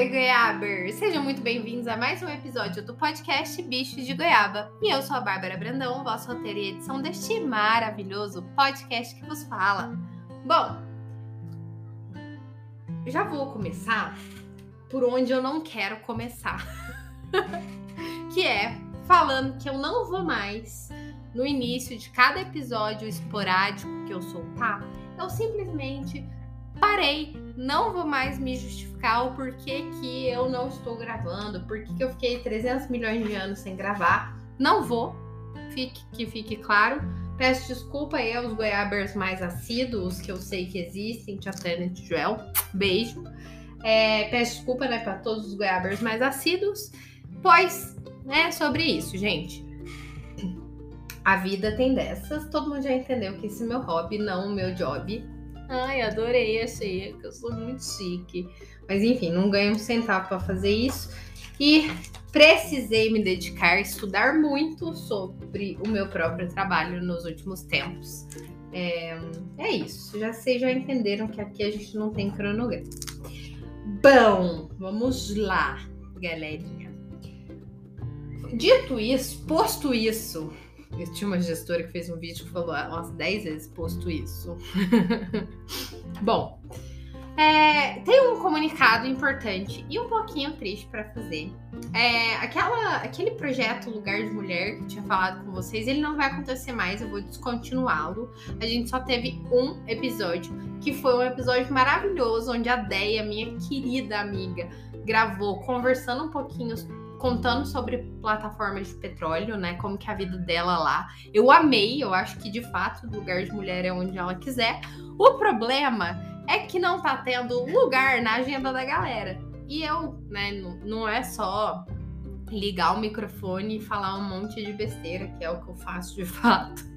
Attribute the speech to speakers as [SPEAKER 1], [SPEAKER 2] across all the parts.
[SPEAKER 1] oi, goiabers! Sejam muito bem-vindos a mais um episódio do podcast Bichos de Goiaba. E eu sou a Bárbara Brandão, vossa roteiro e edição deste maravilhoso podcast que vos fala. Bom, já vou começar por onde eu não quero começar. que é falando que eu não vou mais, no início de cada episódio esporádico que eu soltar, eu simplesmente parei, não vou mais me justificar o porquê que eu não estou gravando, porquê que eu fiquei 300 milhões de anos sem gravar. Não vou, fique, que fique claro. Peço desculpa aí aos goiabers mais assíduos, que eu sei que existem, Tia Tânia e Joel. Beijo. É, peço desculpa né, para todos os goiabers mais assíduos, pois é sobre isso, gente. A vida tem dessas, todo mundo já entendeu que esse é meu hobby, não o meu job. Ai, adorei, achei que eu sou muito chique. Mas enfim, não ganho um centavo para fazer isso. E precisei me dedicar a estudar muito sobre o meu próprio trabalho nos últimos tempos. É, é isso. Já vocês já entenderam que aqui a gente não tem cronograma. Bom, vamos lá, galerinha. Dito isso, posto isso, eu tinha uma gestora que fez um vídeo que falou umas 10 vezes posto isso. Bom, é, tem um comunicado importante e um pouquinho triste para fazer. É, aquela, aquele projeto Lugar de Mulher que eu tinha falado com vocês, ele não vai acontecer mais, eu vou descontinuá-lo. A gente só teve um episódio, que foi um episódio maravilhoso, onde a Deia, minha querida amiga, gravou conversando um pouquinho contando sobre plataformas de petróleo, né? Como que é a vida dela lá. Eu amei, eu acho que de fato o lugar de mulher é onde ela quiser. O problema é que não tá tendo lugar na agenda da galera. E eu, né, não, é só ligar o microfone e falar um monte de besteira, que é o que eu faço de fato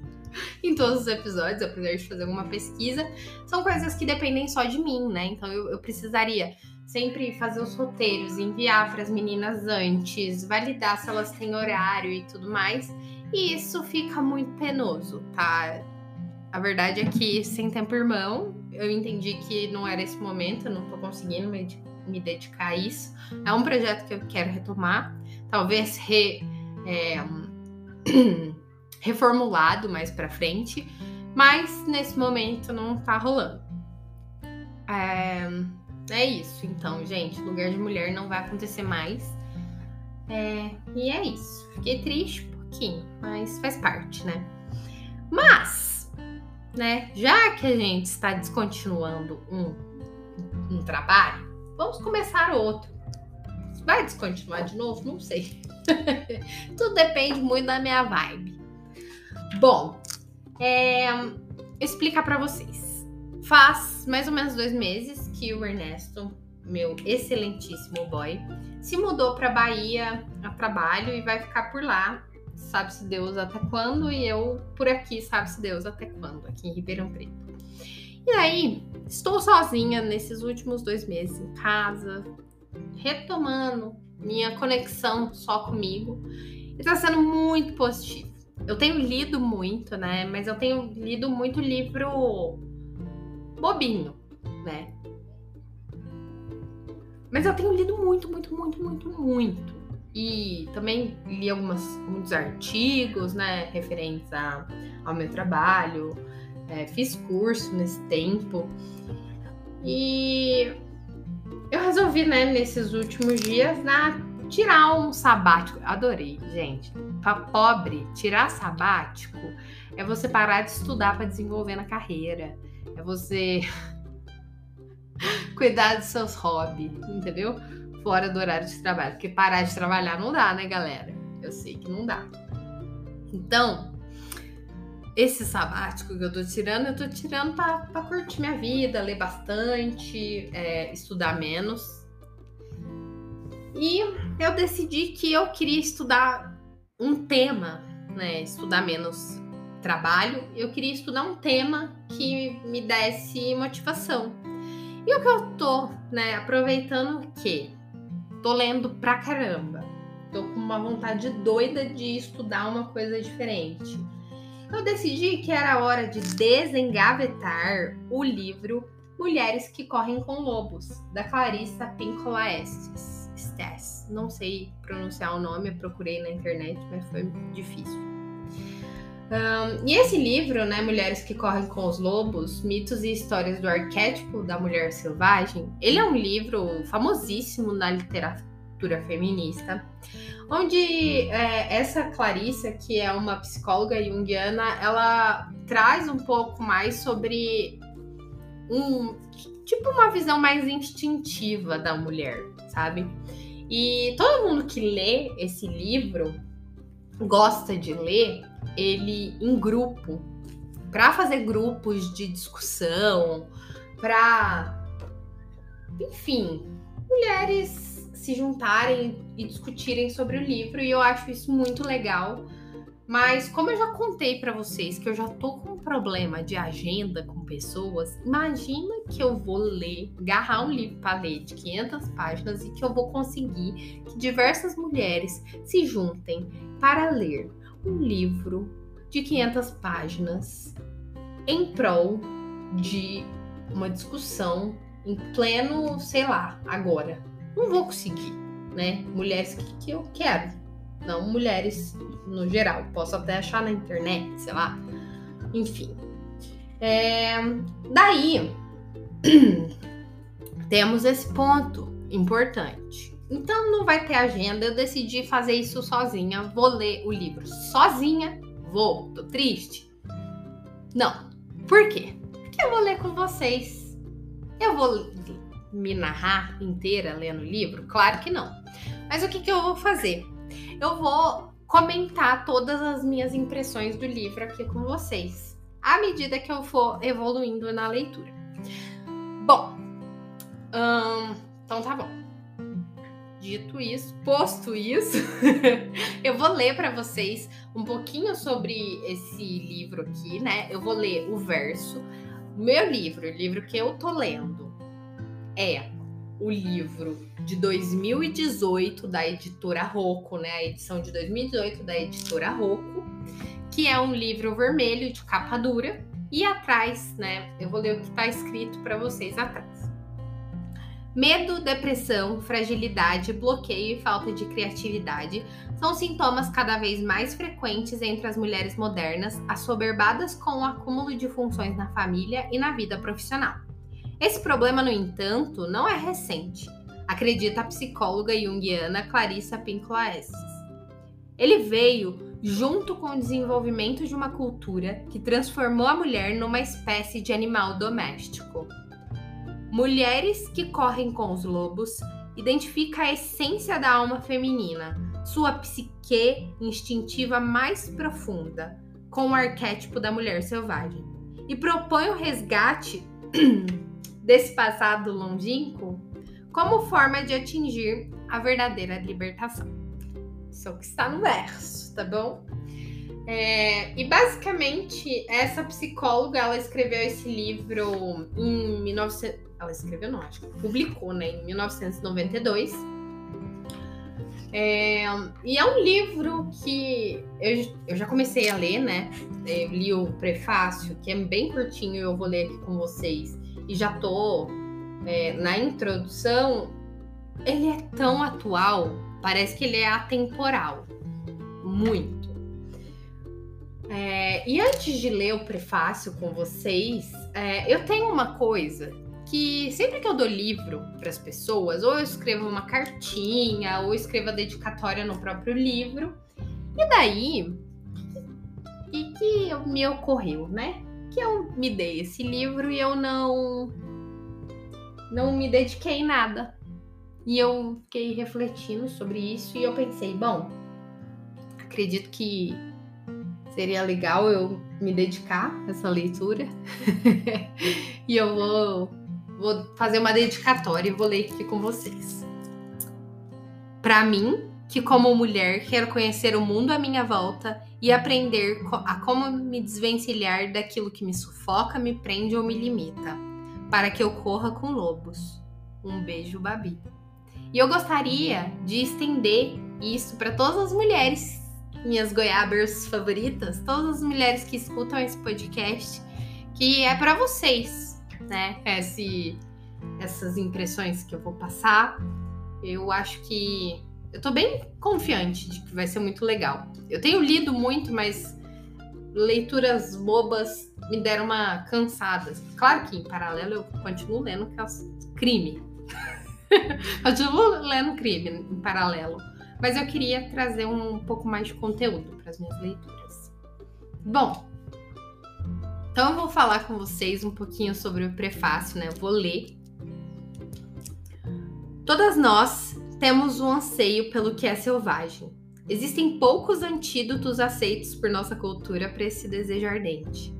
[SPEAKER 1] em todos os episódios, apesar de fazer alguma pesquisa, são coisas que dependem só de mim, né? Então eu, eu precisaria sempre fazer os roteiros, enviar para as meninas antes, validar se elas têm horário e tudo mais. E isso fica muito penoso, tá? A verdade é que sem tempo irmão, eu entendi que não era esse momento, eu não tô conseguindo me, me dedicar a isso. É um projeto que eu quero retomar, talvez re, é, reformulado mais para frente, mas nesse momento não tá rolando. É, é isso, então, gente. Lugar de mulher não vai acontecer mais. É, e é isso. Fiquei triste um pouquinho, mas faz parte, né? Mas, né, já que a gente está descontinuando um, um trabalho, vamos começar outro. Vai descontinuar de novo? Não sei. Tudo depende muito da minha vibe. Bom, é, explicar para vocês. Faz mais ou menos dois meses que o Ernesto, meu excelentíssimo boy, se mudou para Bahia a trabalho e vai ficar por lá, sabe-se Deus até quando, e eu por aqui, sabe-se Deus até quando, aqui em Ribeirão Preto. E aí, estou sozinha nesses últimos dois meses em casa, retomando minha conexão só comigo, e tá sendo muito positivo. Eu tenho lido muito, né? Mas eu tenho lido muito livro bobinho, né? Mas eu tenho lido muito, muito, muito, muito, muito. E também li algumas, muitos artigos, né, referentes a, ao meu trabalho. É, fiz curso nesse tempo. E eu resolvi, né, nesses últimos dias, né, tirar um sabático. Adorei, gente. Pra pobre, tirar sabático é você parar de estudar para desenvolver na carreira é você cuidar dos seus hobbies, entendeu? Fora do horário de trabalho. Porque parar de trabalhar não dá, né, galera? Eu sei que não dá. Então, esse sabático que eu tô tirando, eu tô tirando pra, pra curtir minha vida, ler bastante, é, estudar menos. E eu decidi que eu queria estudar um tema, né? Estudar menos trabalho, eu queria estudar um tema que me desse motivação. E o que eu tô, né, aproveitando que tô lendo pra caramba. Tô com uma vontade doida de estudar uma coisa diferente. Eu decidi que era hora de desengavetar o livro Mulheres que Correm com Lobos, da Clarissa Pinkola Estes. Estes. Não sei pronunciar o nome, procurei na internet, mas foi difícil. Um, e esse livro, né, Mulheres que Correm com os Lobos, Mitos e Histórias do Arquétipo da Mulher Selvagem, ele é um livro famosíssimo na literatura feminista, onde é, essa Clarissa, que é uma psicóloga junguiana, ela traz um pouco mais sobre um tipo uma visão mais instintiva da mulher, sabe? E todo mundo que lê esse livro gosta de ler ele em grupo, para fazer grupos de discussão, para enfim, mulheres se juntarem e discutirem sobre o livro e eu acho isso muito legal. Mas como eu já contei para vocês que eu já tô com um problema de agenda com pessoas, imagina que eu vou ler, agarrar um livro para ler de 500 páginas e que eu vou conseguir que diversas mulheres se juntem para ler um livro de 500 páginas em prol de uma discussão em pleno, sei lá, agora. Não vou conseguir, né? Mulheres que, que eu quero, não mulheres no geral. Posso até achar na internet, sei lá. Enfim. É, daí, temos esse ponto importante. Então não vai ter agenda. Eu decidi fazer isso sozinha. Vou ler o livro sozinha. Vou. Tô triste? Não. Por quê? Porque eu vou ler com vocês. Eu vou me narrar inteira lendo o livro? Claro que não. Mas o que, que eu vou fazer? Eu vou comentar todas as minhas impressões do livro aqui com vocês, à medida que eu for evoluindo na leitura. Bom, hum, então tá bom. Dito isso, posto isso, eu vou ler para vocês um pouquinho sobre esse livro aqui, né? Eu vou ler o verso. Meu livro, o livro que eu tô lendo, é o livro de 2018 da editora Rocco, né? A edição de 2018 da editora Rocco, que é um livro vermelho de capa dura. E atrás, né? Eu vou ler o que está escrito para vocês atrás. Medo, depressão, fragilidade, bloqueio e falta de criatividade são sintomas cada vez mais frequentes entre as mulheres modernas, assoberbadas com o acúmulo de funções na família e na vida profissional. Esse problema, no entanto, não é recente, acredita a psicóloga junguiana Clarissa Pinkola. Ele veio junto com o desenvolvimento de uma cultura que transformou a mulher numa espécie de animal doméstico. Mulheres que correm com os lobos identifica a essência da alma feminina, sua psique instintiva mais profunda, com o arquétipo da mulher selvagem, e propõe o resgate desse passado longínquo como forma de atingir a verdadeira libertação. Isso é o que está no verso, tá bom? É, e basicamente, essa psicóloga, ela escreveu esse livro em 1900 ela escreveu, não, acho que publicou, né, em 1992. É, e é um livro que eu, eu já comecei a ler, né? Eu li o prefácio, que é bem curtinho, eu vou ler aqui com vocês. E já tô é, na introdução. Ele é tão atual, parece que ele é atemporal. Muito. É, e antes de ler o prefácio com vocês, é, eu tenho uma coisa que sempre que eu dou livro para as pessoas, ou eu escrevo uma cartinha, ou escrevo a dedicatória no próprio livro, e daí, o que, que me ocorreu, né? Que eu me dei esse livro e eu não não me dediquei em nada. E eu fiquei refletindo sobre isso e eu pensei, bom, acredito que seria legal eu me dedicar a essa leitura. e eu vou Vou fazer uma dedicatória e vou ler aqui com vocês. Para mim, que como mulher quero conhecer o mundo à minha volta e aprender a como me desvencilhar daquilo que me sufoca, me prende ou me limita, para que eu corra com lobos. Um beijo, Babi. E eu gostaria de estender isso para todas as mulheres, minhas goiabers favoritas, todas as mulheres que escutam esse podcast, que é para vocês né, esse, essas impressões que eu vou passar. Eu acho que eu tô bem confiante de que vai ser muito legal. Eu tenho lido muito, mas leituras bobas me deram uma cansada. Claro que em paralelo eu continuo lendo que é crime. continuo lendo crime em paralelo. Mas eu queria trazer um pouco mais de conteúdo para as minhas leituras. Bom, então eu vou falar com vocês um pouquinho sobre o prefácio, né? Eu vou ler. Todas nós temos um anseio pelo que é selvagem. Existem poucos antídotos aceitos por nossa cultura para esse desejo ardente.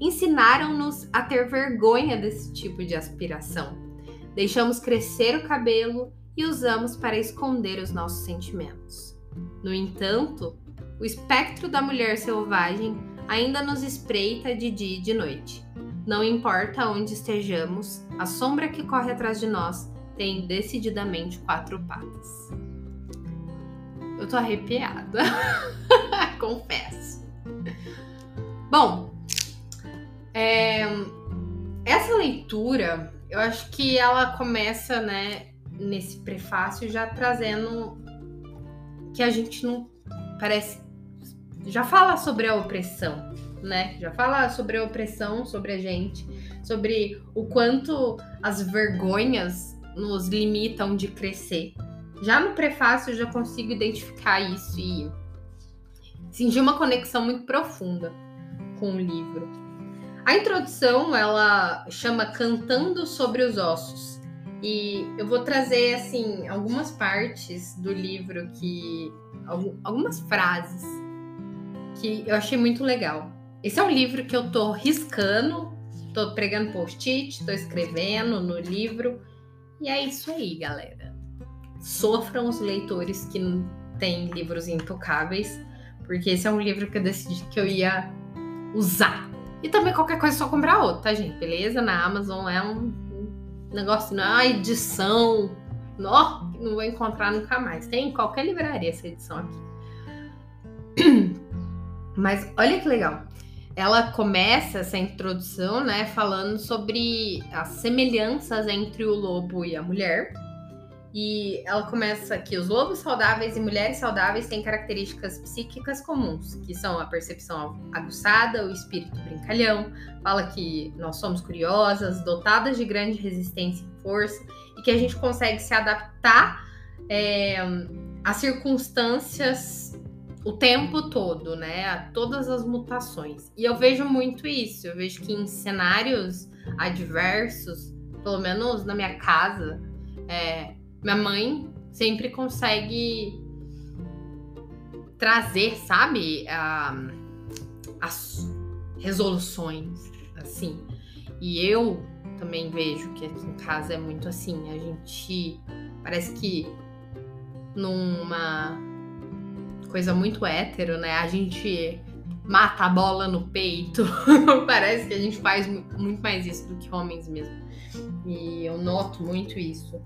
[SPEAKER 1] Ensinaram-nos a ter vergonha desse tipo de aspiração. Deixamos crescer o cabelo e usamos para esconder os nossos sentimentos. No entanto, o espectro da mulher selvagem ainda nos espreita de dia e de noite. Não importa onde estejamos, a sombra que corre atrás de nós tem decididamente quatro patas. Eu tô arrepiada, confesso. Bom, é, essa leitura, eu acho que ela começa, né, nesse prefácio já trazendo que a gente não parece já fala sobre a opressão, né? Já fala sobre a opressão sobre a gente, sobre o quanto as vergonhas nos limitam de crescer. Já no prefácio eu já consigo identificar isso e sentir uma conexão muito profunda com o livro. A introdução ela chama Cantando sobre os Ossos e eu vou trazer, assim, algumas partes do livro que. algumas frases que eu achei muito legal. Esse é um livro que eu tô riscando, tô pregando post-it, tô escrevendo no livro. E é isso aí, galera. Sofram os leitores que têm livros intocáveis, porque esse é um livro que eu decidi que eu ia usar. E também qualquer coisa é só comprar outro, tá, gente? Beleza? Na Amazon é um negócio na é edição, não, não vou encontrar nunca mais. Tem em qualquer livraria essa edição aqui. Mas olha que legal. Ela começa essa introdução, né, falando sobre as semelhanças entre o lobo e a mulher. E ela começa que os lobos saudáveis e mulheres saudáveis têm características psíquicas comuns, que são a percepção aguçada, o espírito brincalhão, fala que nós somos curiosas, dotadas de grande resistência e força, e que a gente consegue se adaptar é, às circunstâncias o tempo todo, né? A todas as mutações. E eu vejo muito isso, eu vejo que em cenários adversos, pelo menos na minha casa, é, minha mãe sempre consegue trazer, sabe, as resoluções, assim. E eu também vejo que aqui em casa é muito assim. A gente parece que numa coisa muito hétero, né? A gente mata a bola no peito. parece que a gente faz muito mais isso do que homens mesmo. E eu noto muito isso.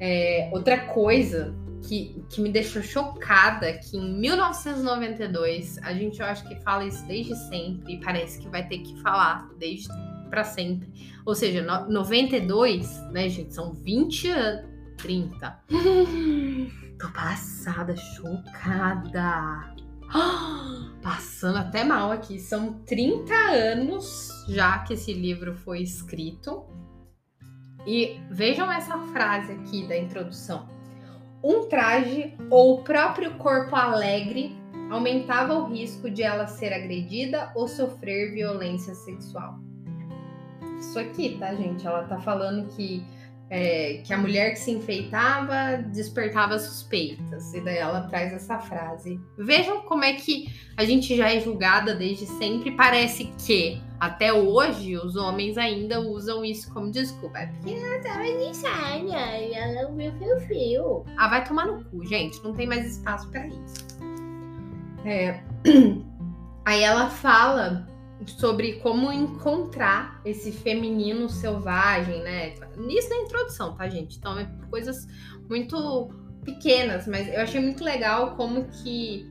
[SPEAKER 1] É, outra coisa que, que me deixou chocada que em 1992 a gente eu acho que fala isso desde sempre e parece que vai ter que falar desde para sempre. Ou seja, no, 92, né, gente, são 20 anos, 30. Tô passada, chocada. Passando até mal aqui. São 30 anos já que esse livro foi escrito. E vejam essa frase aqui da introdução. Um traje ou o próprio corpo alegre aumentava o risco de ela ser agredida ou sofrer violência sexual. Isso aqui, tá, gente? Ela tá falando que é, que a mulher que se enfeitava despertava suspeitas. E daí ela traz essa frase. Vejam como é que a gente já é julgada desde sempre. Parece que até hoje os homens ainda usam isso como desculpa. É porque ela tava de e ela viu fio fio. Ah, vai tomar no cu, gente. Não tem mais espaço para isso. É... Aí ela fala sobre como encontrar esse feminino selvagem, né? Nisso na introdução, tá, gente? Então, é coisas muito pequenas, mas eu achei muito legal como que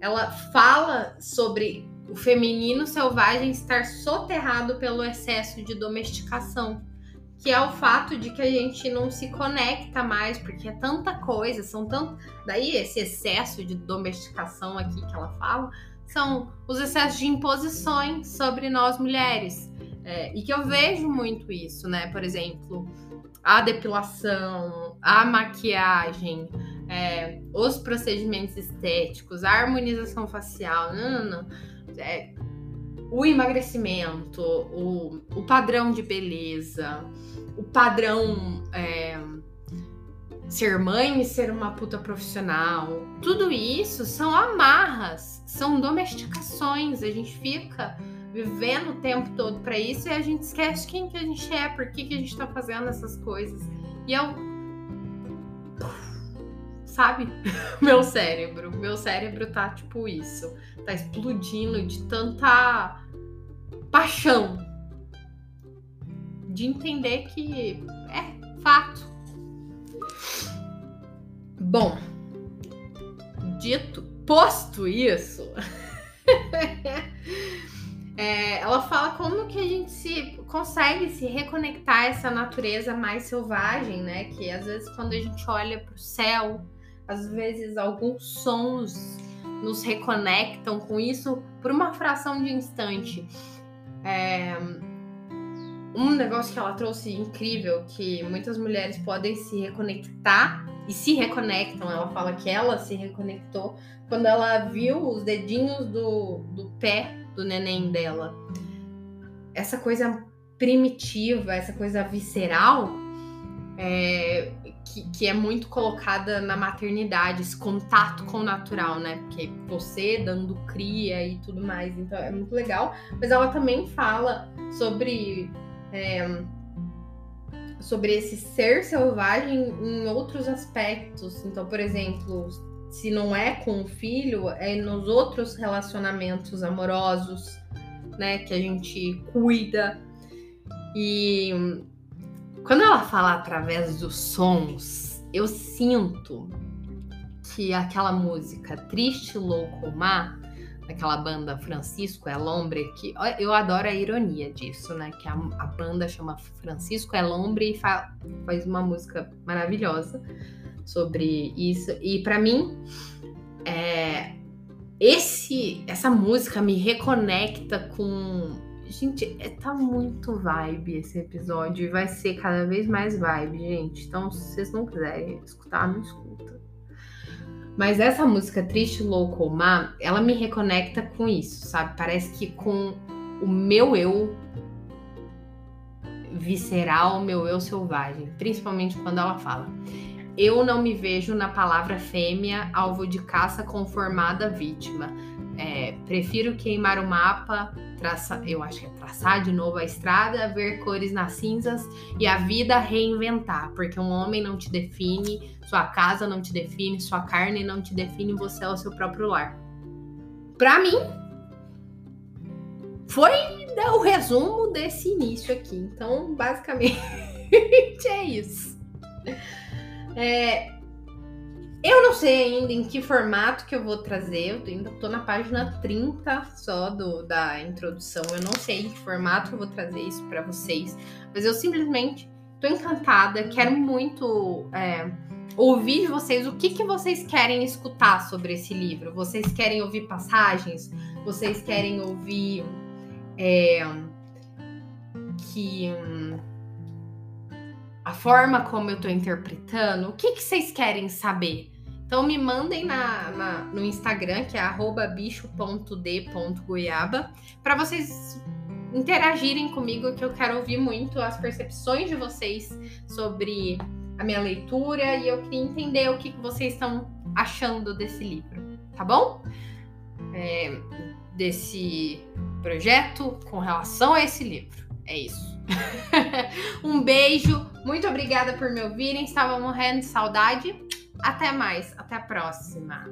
[SPEAKER 1] ela fala sobre o feminino selvagem estar soterrado pelo excesso de domesticação, que é o fato de que a gente não se conecta mais, porque é tanta coisa, são tanto. Daí esse excesso de domesticação aqui que ela fala são os excessos de imposições sobre nós mulheres. É, e que eu vejo muito isso, né? Por exemplo, a depilação, a maquiagem, é, os procedimentos estéticos, a harmonização facial, não, não, não. É, o emagrecimento, o, o padrão de beleza, o padrão é, ser mãe e ser uma puta profissional, tudo isso são amarras, são domesticações. A gente fica vivendo o tempo todo para isso e a gente esquece quem que a gente é, por que, que a gente tá fazendo essas coisas. E eu. Sabe? meu cérebro. Meu cérebro tá tipo isso. Tá explodindo de tanta paixão. De entender que é fato. Bom, dito, posto isso. É, ela fala como que a gente se consegue se reconectar a essa natureza mais selvagem, né? Que às vezes quando a gente olha para o céu, às vezes alguns sons nos reconectam com isso por uma fração de instante. É, um negócio que ela trouxe incrível, que muitas mulheres podem se reconectar e se reconectam. Ela fala que ela se reconectou quando ela viu os dedinhos do, do pé do neném dela. Essa coisa primitiva, essa coisa visceral, é, que, que, é muito colocada na maternidade, esse contato com o natural, né? Porque você dando cria e tudo mais, então é muito legal. Mas ela também fala sobre. É, sobre esse ser selvagem em outros aspectos. Então, por exemplo, se não é com o filho, é nos outros relacionamentos amorosos, né, que a gente cuida. E quando ela fala através dos sons, eu sinto que aquela música Triste Louco Mar, daquela banda Francisco é Lombre, que eu adoro a ironia disso, né? Que a, a banda chama Francisco é Lombre e fa, faz uma música maravilhosa sobre isso. E para mim, é, esse, essa música me reconecta com. Gente, é, tá muito vibe esse episódio e vai ser cada vez mais vibe, gente. Então, se vocês não quiserem escutar, não escuta. Mas essa música Triste, Louco ou Má, ela me reconecta com isso, sabe? Parece que com o meu eu visceral, o meu eu selvagem. Principalmente quando ela fala. Eu não me vejo na palavra fêmea, alvo de caça conformada vítima. É, prefiro queimar o mapa, traçar, eu acho que é traçar de novo a estrada, ver cores nas cinzas e a vida reinventar, porque um homem não te define, sua casa não te define, sua carne não te define, você é o seu próprio lar. Para mim, foi o resumo desse início aqui. Então, basicamente, é isso. É, eu não sei ainda em que formato que eu vou trazer, eu ainda tô na página 30 só do, da introdução. Eu não sei em que formato eu vou trazer isso para vocês, mas eu simplesmente tô encantada, quero muito é, ouvir de vocês o que, que vocês querem escutar sobre esse livro. Vocês querem ouvir passagens? Vocês querem ouvir é, que. Hum, a forma como eu tô interpretando, o que, que vocês querem saber? Então me mandem na, na no Instagram, que é bicho.d.goiaba, para vocês interagirem comigo, que eu quero ouvir muito as percepções de vocês sobre a minha leitura e eu queria entender o que, que vocês estão achando desse livro, tá bom? É, desse projeto com relação a esse livro. É isso. um beijo, muito obrigada por me ouvirem. Estava morrendo de saudade. Até mais, até a próxima.